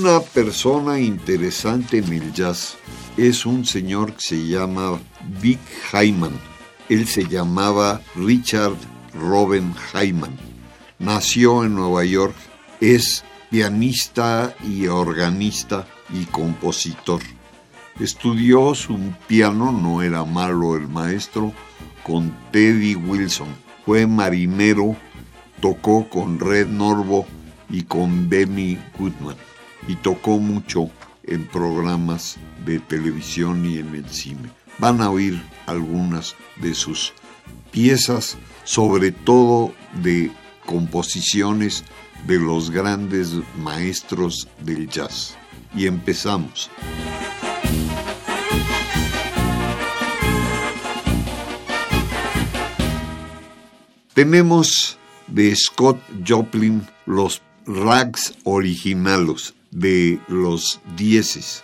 Una persona interesante en el jazz es un señor que se llama Vic Hyman. Él se llamaba Richard Robin Hyman. Nació en Nueva York, es pianista y organista y compositor. Estudió su piano, no era malo el maestro, con Teddy Wilson. Fue marinero, tocó con Red Norvo y con Benny Goodman y tocó mucho en programas de televisión y en el cine. Van a oír algunas de sus piezas, sobre todo de composiciones de los grandes maestros del jazz. Y empezamos. Tenemos de Scott Joplin los rags originales de los dieces.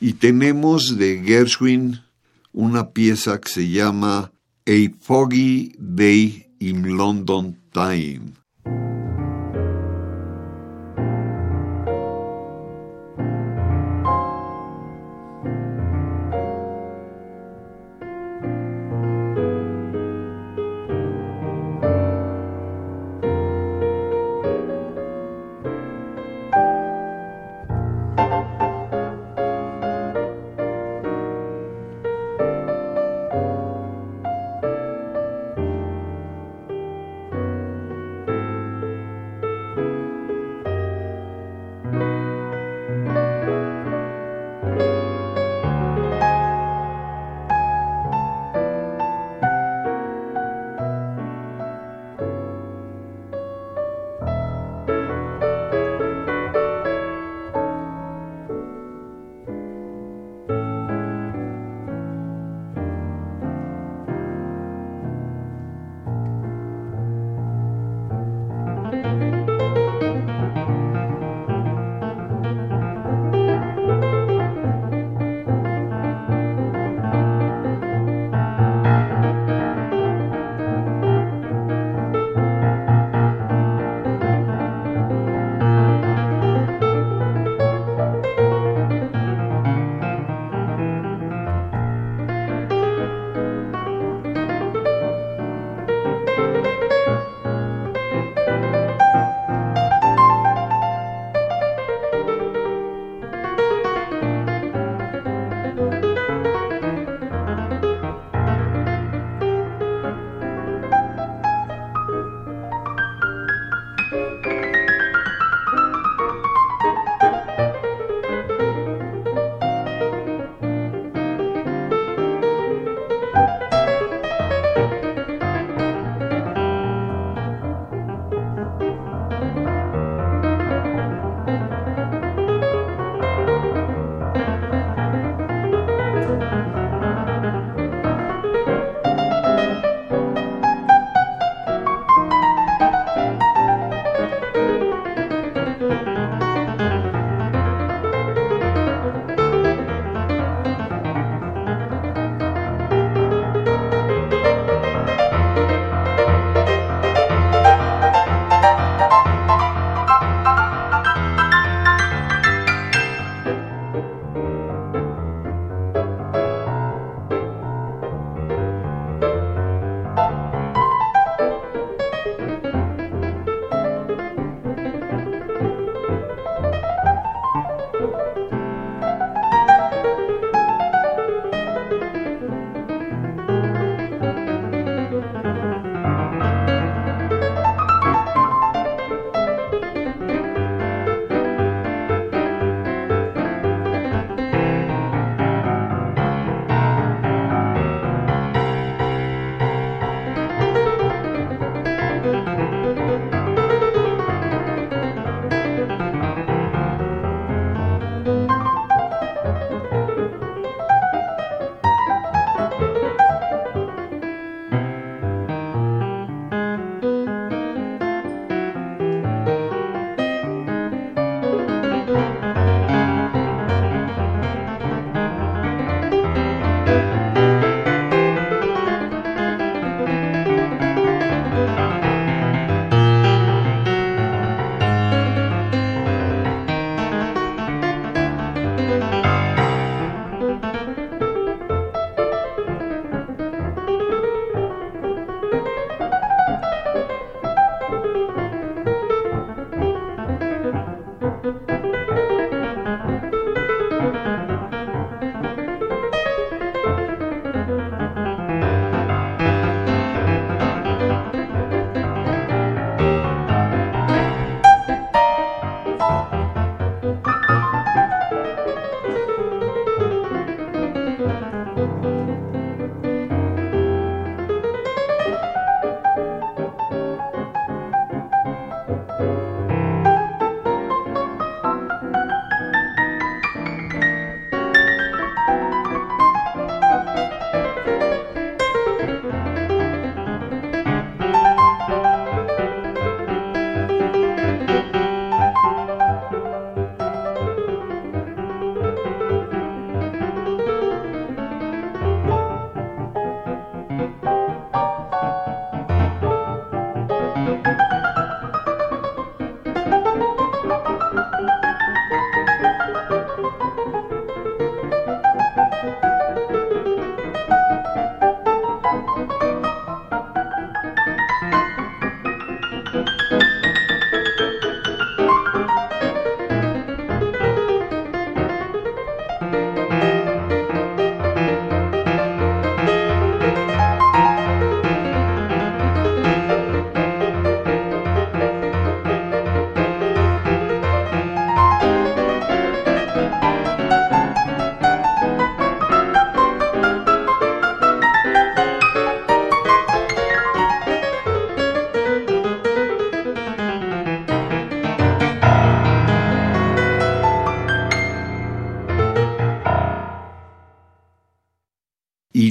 Y tenemos de Gershwin una pieza que se llama A Foggy Day in London Time.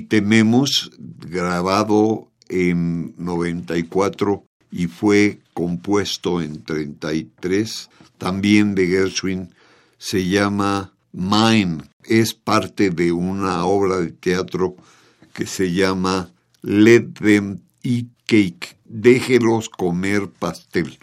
Tememos, grabado en 94 y fue compuesto en 33, también de Gershwin, se llama Mine. Es parte de una obra de teatro que se llama Let Them Eat Cake. Déjelos comer pastel.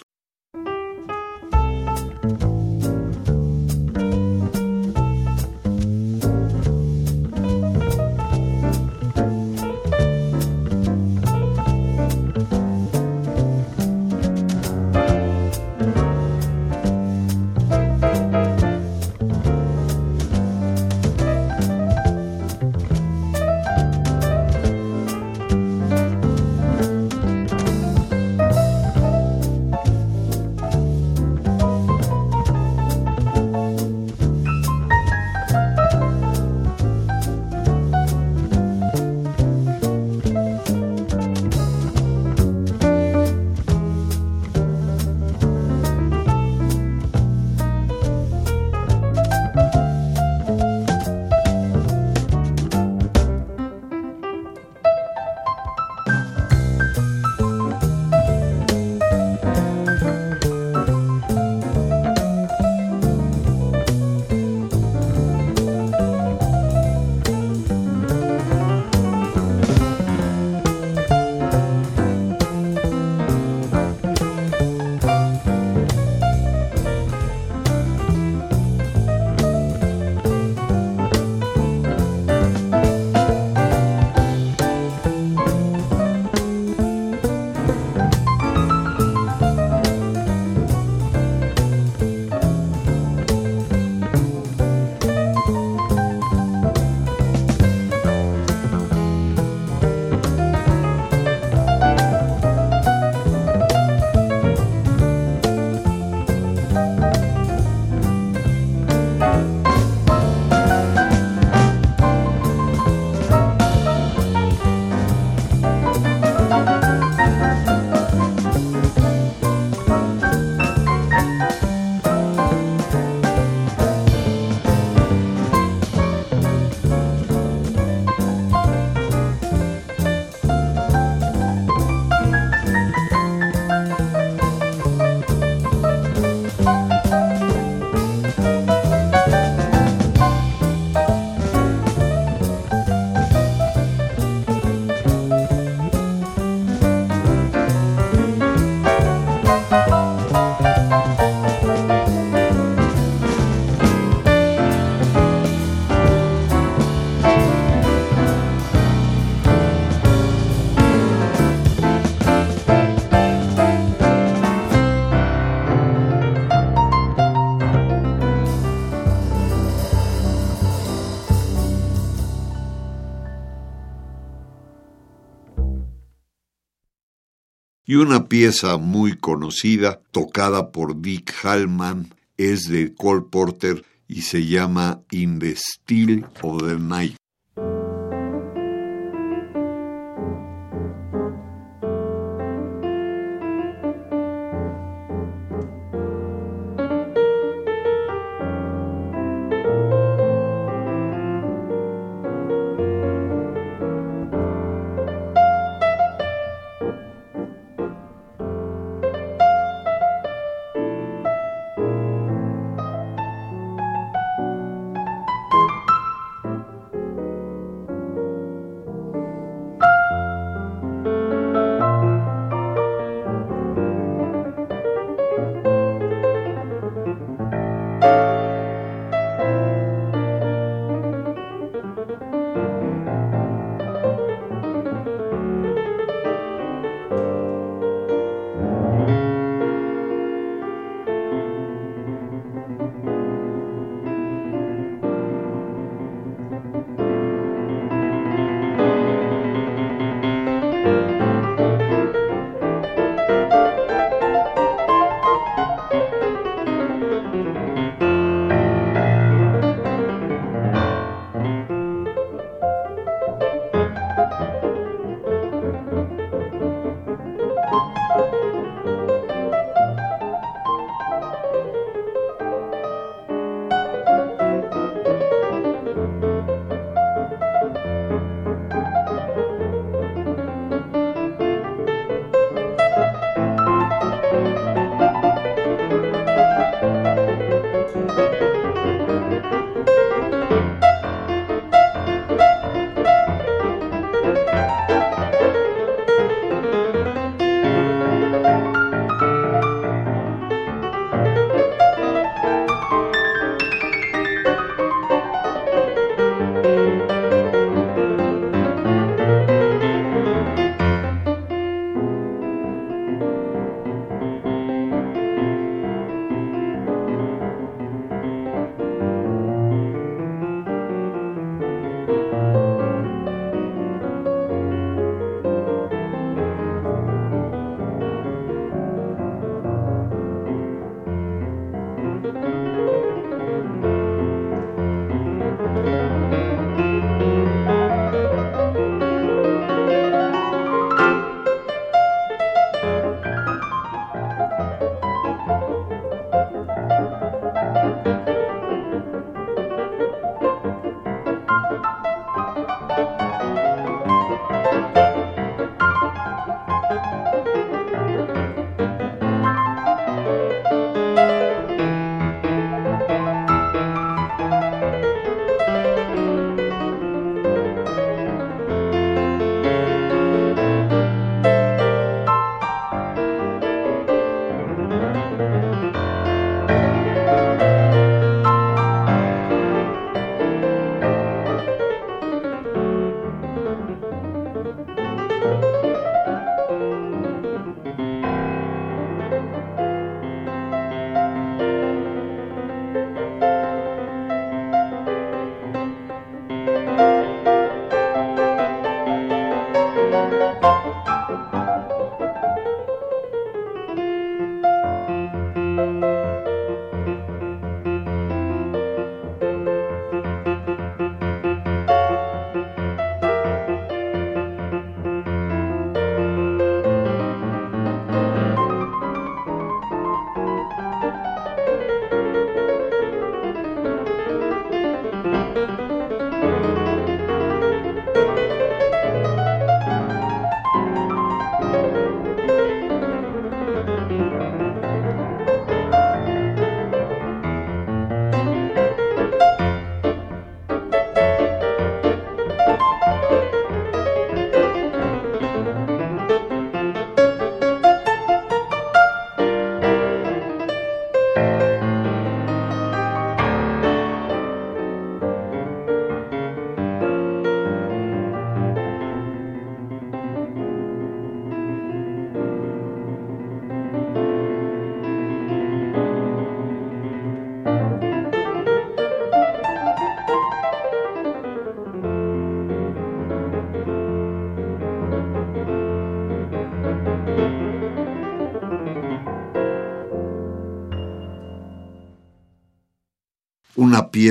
Y una pieza muy conocida, tocada por Dick Hallman, es de Cole Porter y se llama In the Still of the Night.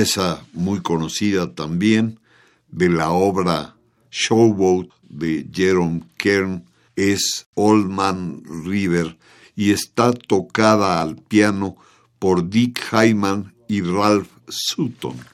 Pieza muy conocida también de la obra Showboat de Jerome Kern es Old Man River y está tocada al piano por Dick Hyman y Ralph Sutton.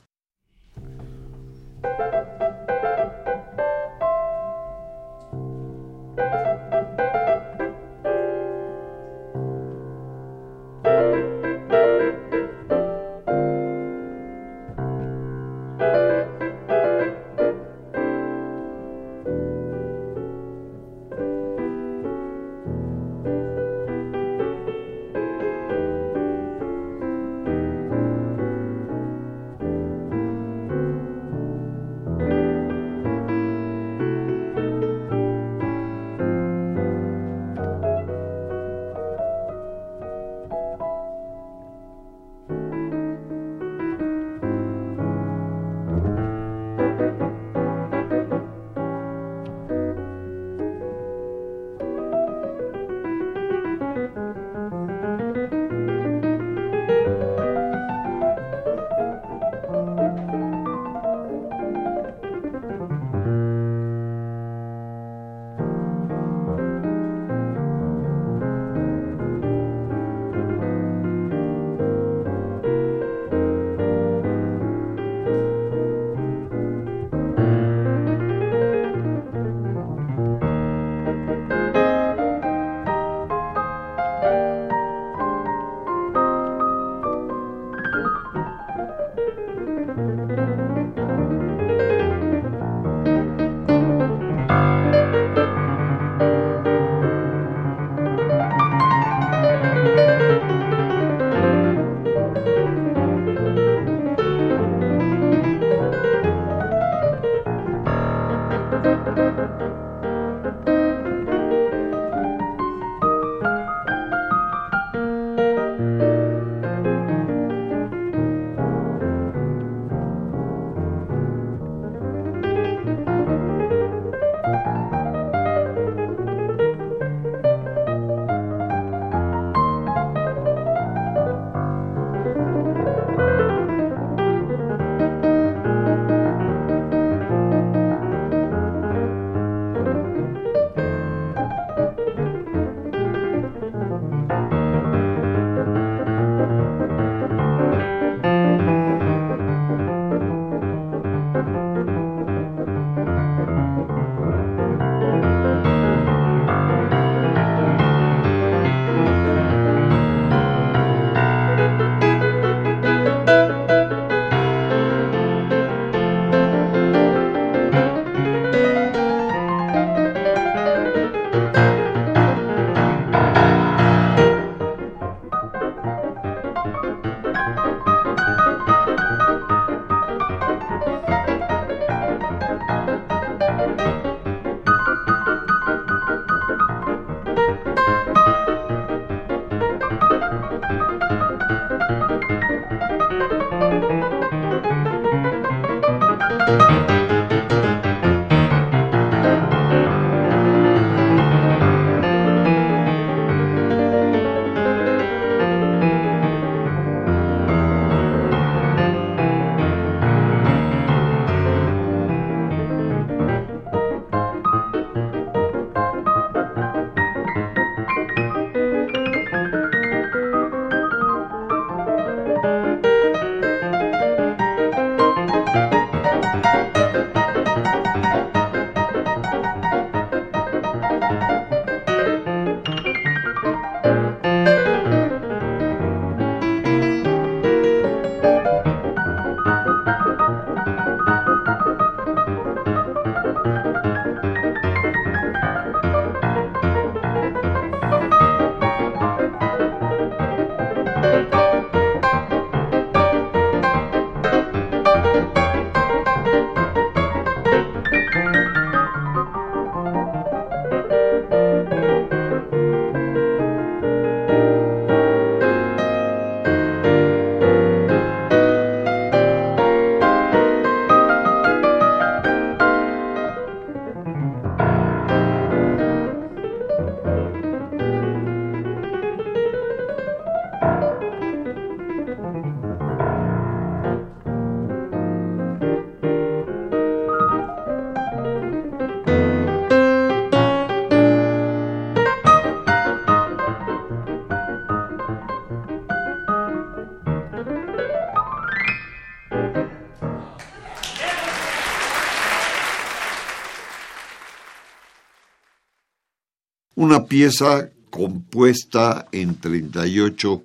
Una pieza compuesta en 38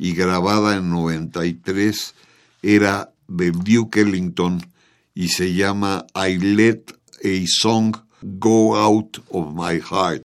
y grabada en 93 era de Duke Ellington y se llama I Let a Song Go Out of My Heart.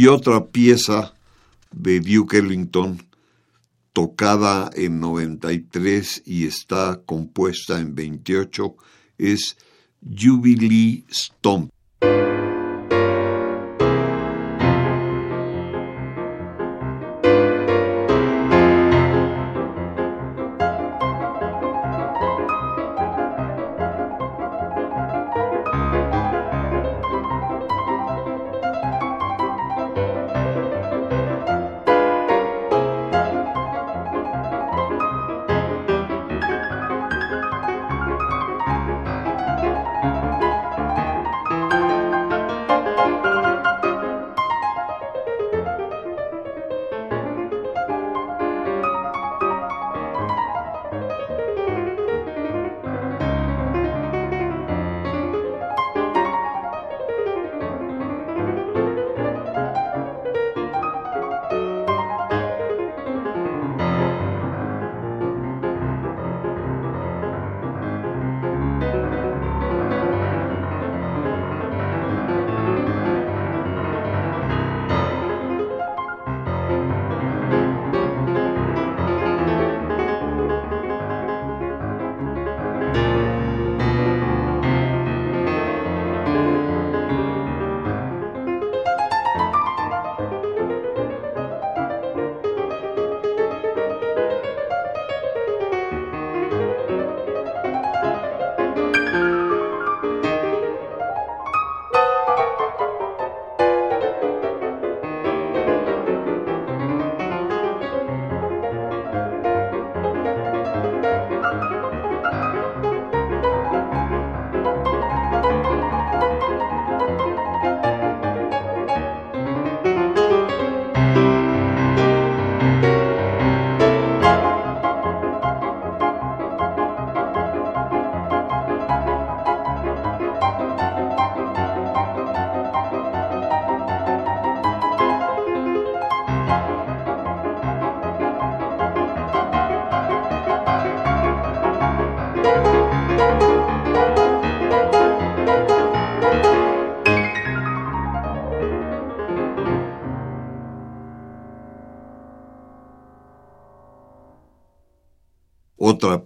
Y otra pieza de Duke Ellington tocada en 93 y está compuesta en 28 es Jubilee Stomp.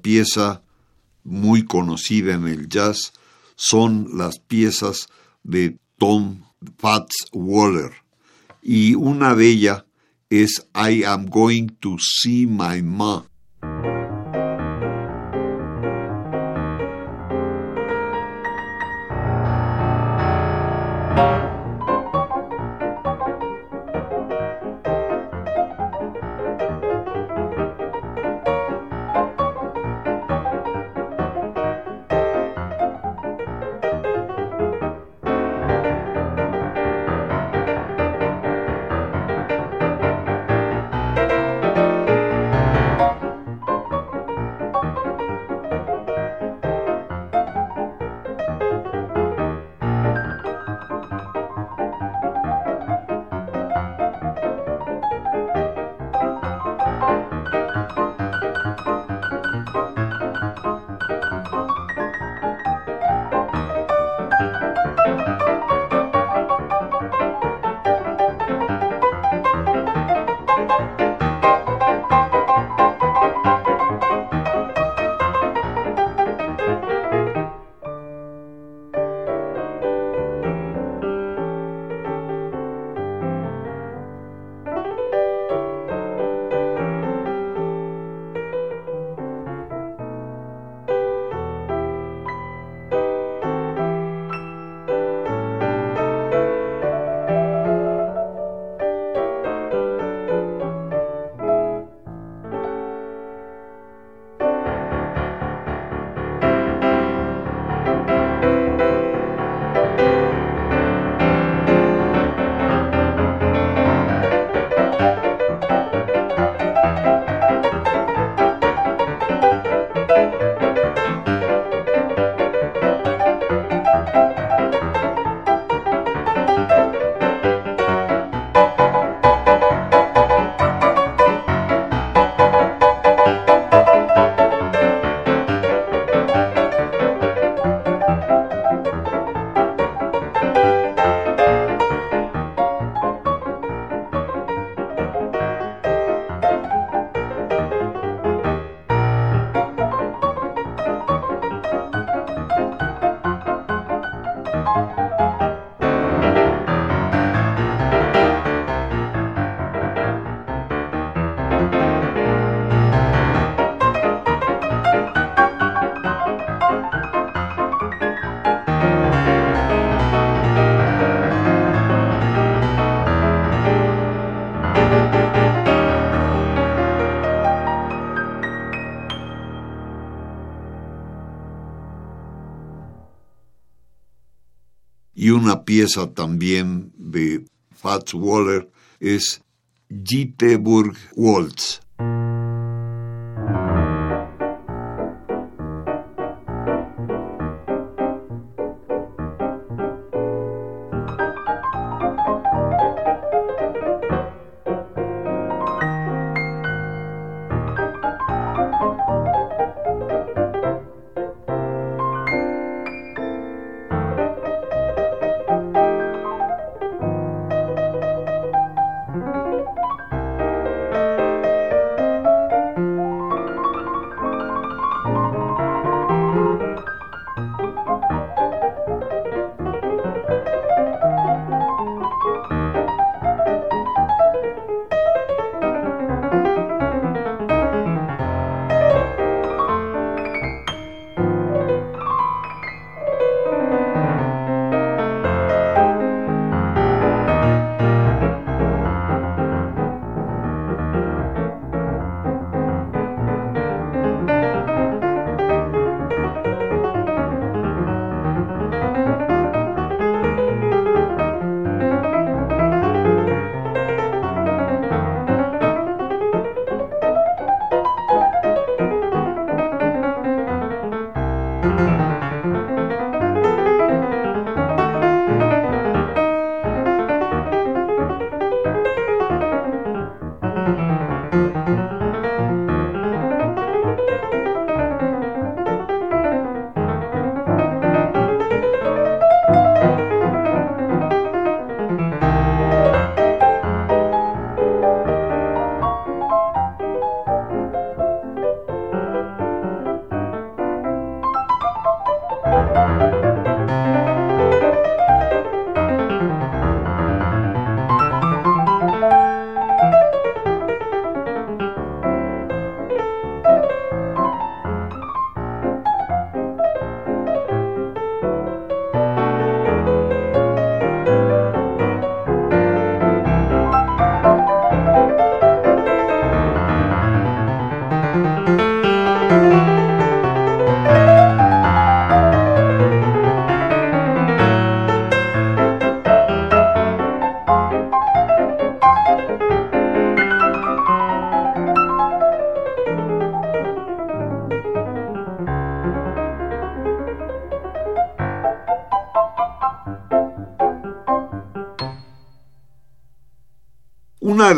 Pieza muy conocida en el jazz son las piezas de Tom Fats Waller. Y una de ellas es I Am Going to See My Ma. Una pieza también de Fats Waller es Jitteburg Waltz.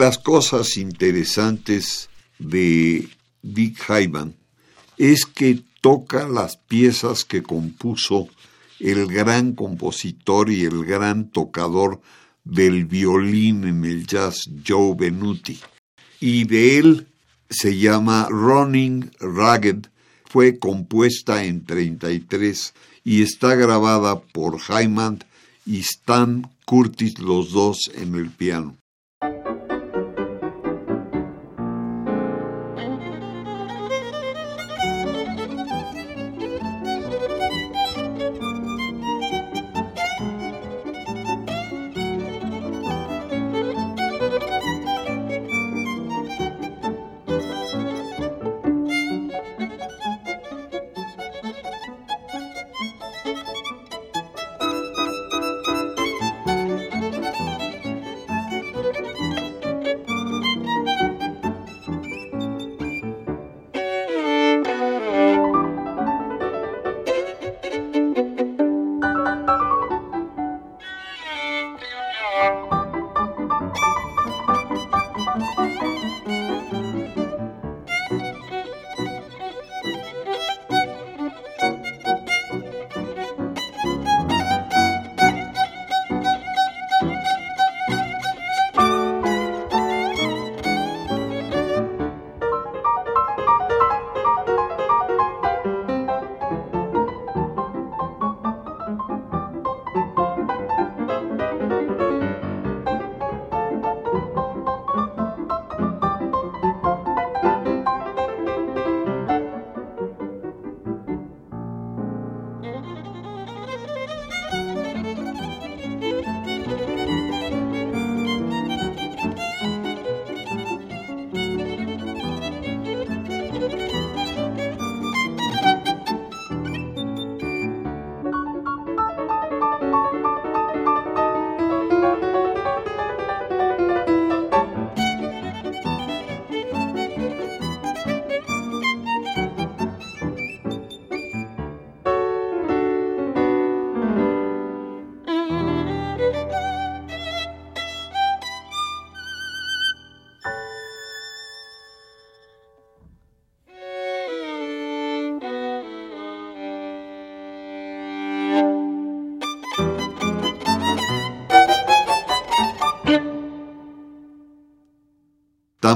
Las cosas interesantes de Dick Hyman es que toca las piezas que compuso el gran compositor y el gran tocador del violín en el jazz Joe Benuti. Y de él se llama Running Ragged, fue compuesta en 33 y está grabada por Hyman y Stan Curtis los dos en el piano.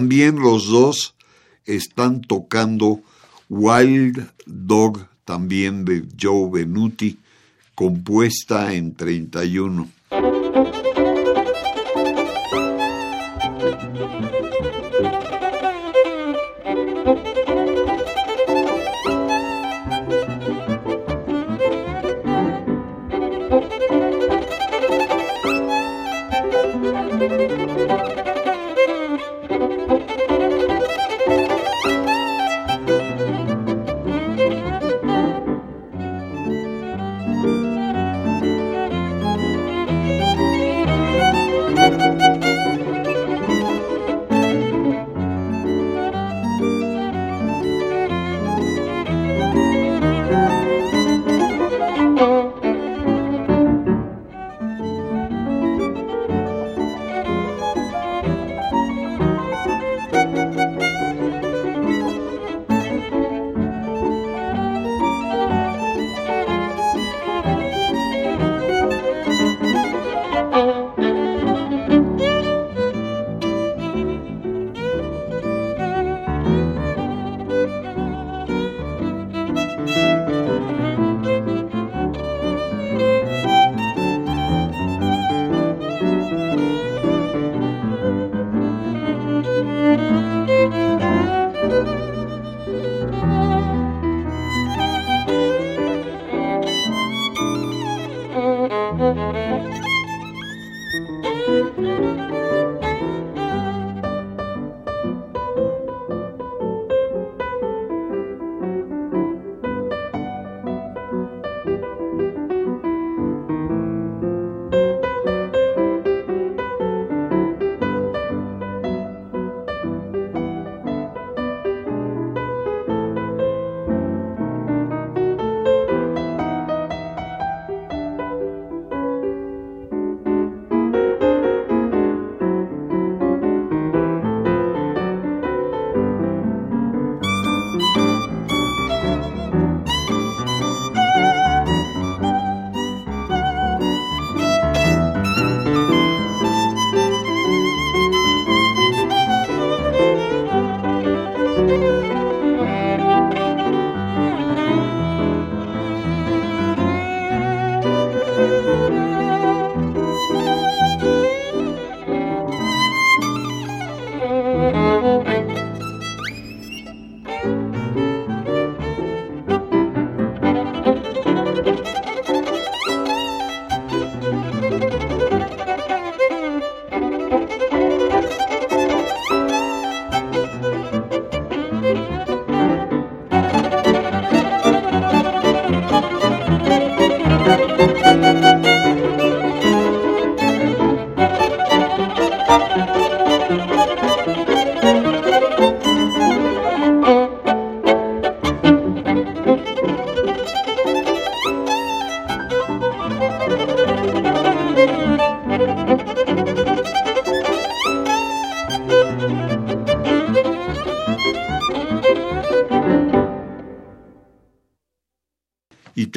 También los dos están tocando Wild Dog, también de Joe Benuti, compuesta en 31.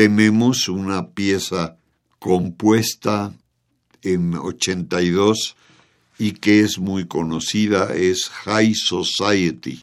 Tenemos una pieza compuesta en 82 y que es muy conocida, es High Society.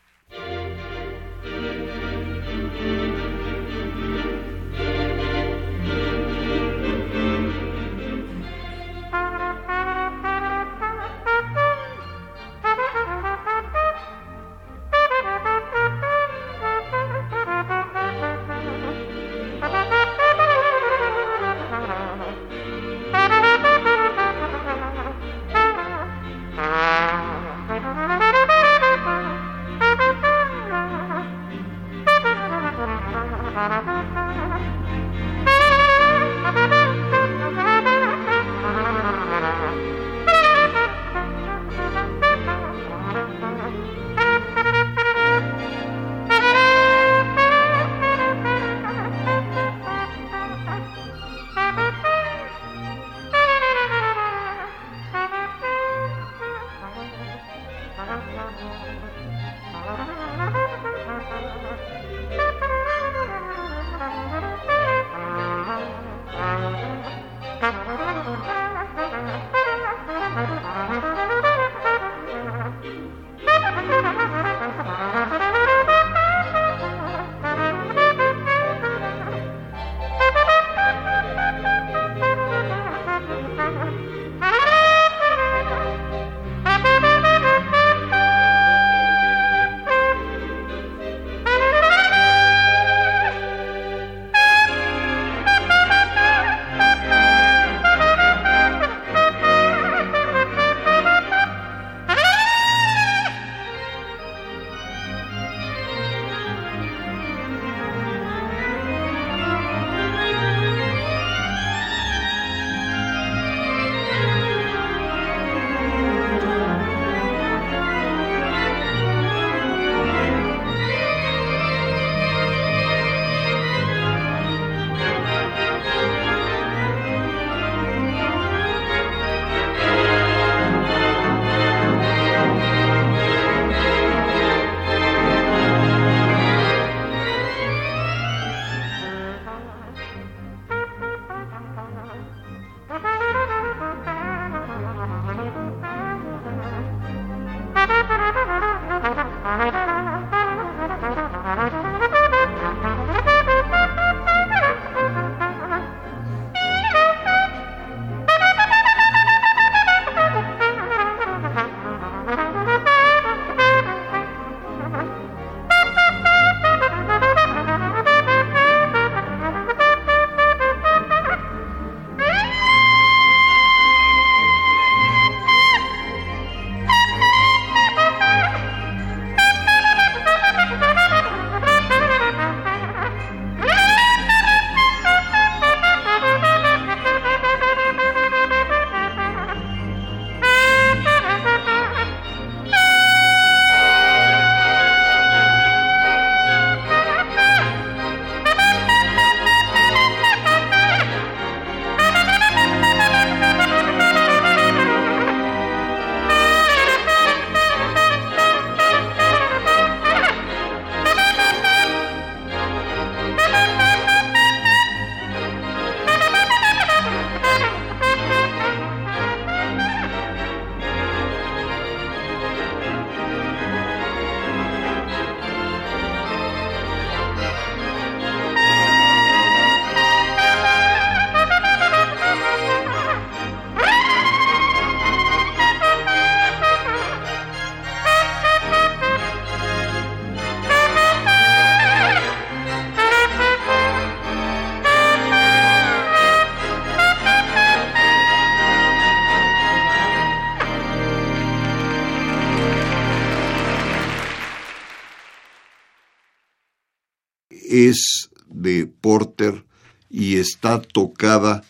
Es de Porter y está tocada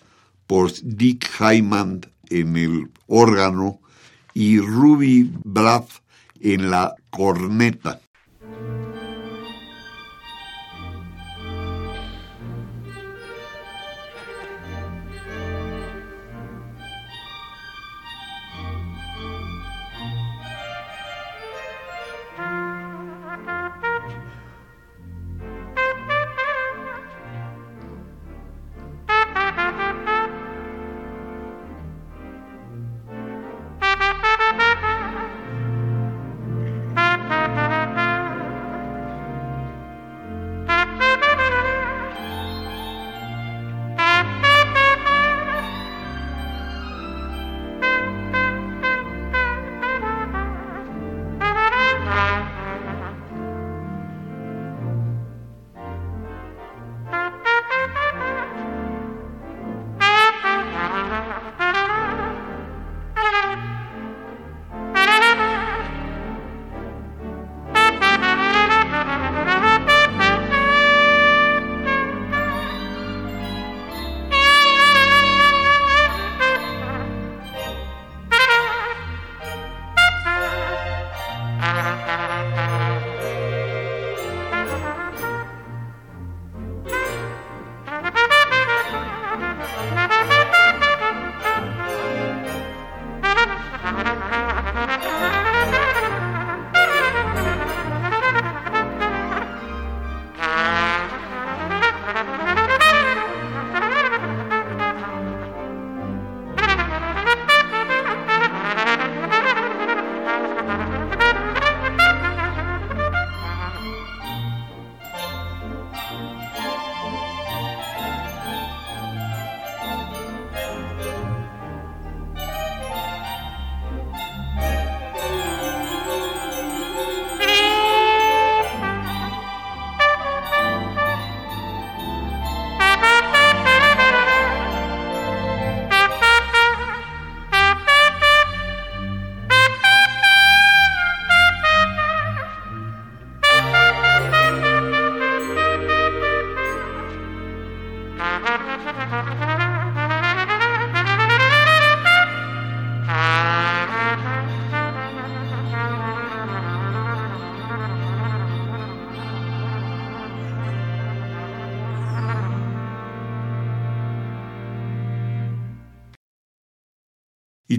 por Dick Hyman en el órgano y Ruby Braff en la corneta.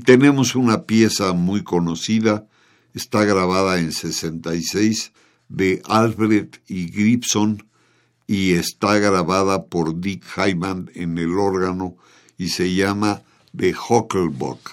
Tenemos una pieza muy conocida, está grabada en 66, de Alfred y Gibson, y está grabada por Dick Hyman en el órgano y se llama The Hucklebuck.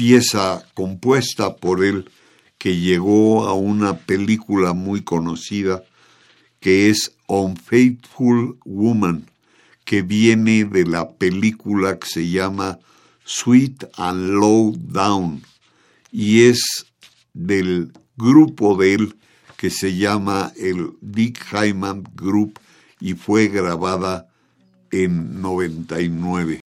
Pieza compuesta por él que llegó a una película muy conocida que es Unfaithful Woman, que viene de la película que se llama Sweet and Low Down y es del grupo de él que se llama el Dick Hyman Group y fue grabada en 99.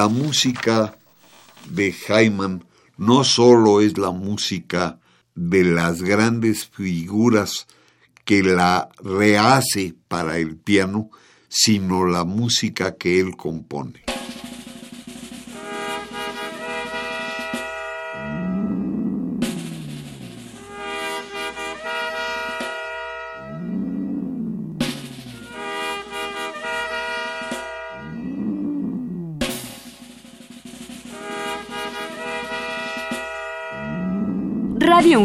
La música de Hyman no solo es la música de las grandes figuras que la rehace para el piano, sino la música que él compone.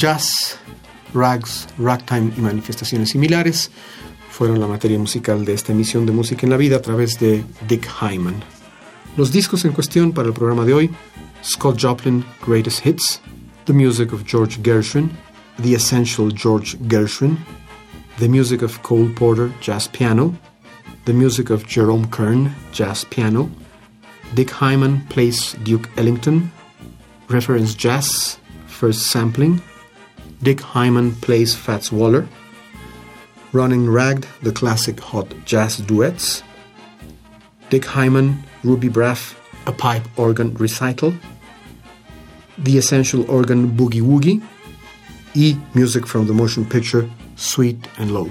Jazz, rags, ragtime y manifestaciones similares fueron la materia musical de esta emisión de Música en la Vida a través de Dick Hyman. Los discos en cuestión para el programa de hoy, Scott Joplin Greatest Hits, The Music of George Gershwin, The Essential George Gershwin, The Music of Cole Porter Jazz Piano, The Music of Jerome Kern Jazz Piano, Dick Hyman Plays Duke Ellington, Reference Jazz First Sampling, Dick Hyman plays Fats Waller. Running Ragged, the classic hot jazz duets. Dick Hyman, Ruby Braff, a pipe organ recital. The Essential Organ Boogie Woogie. E music from the motion picture Sweet and Low.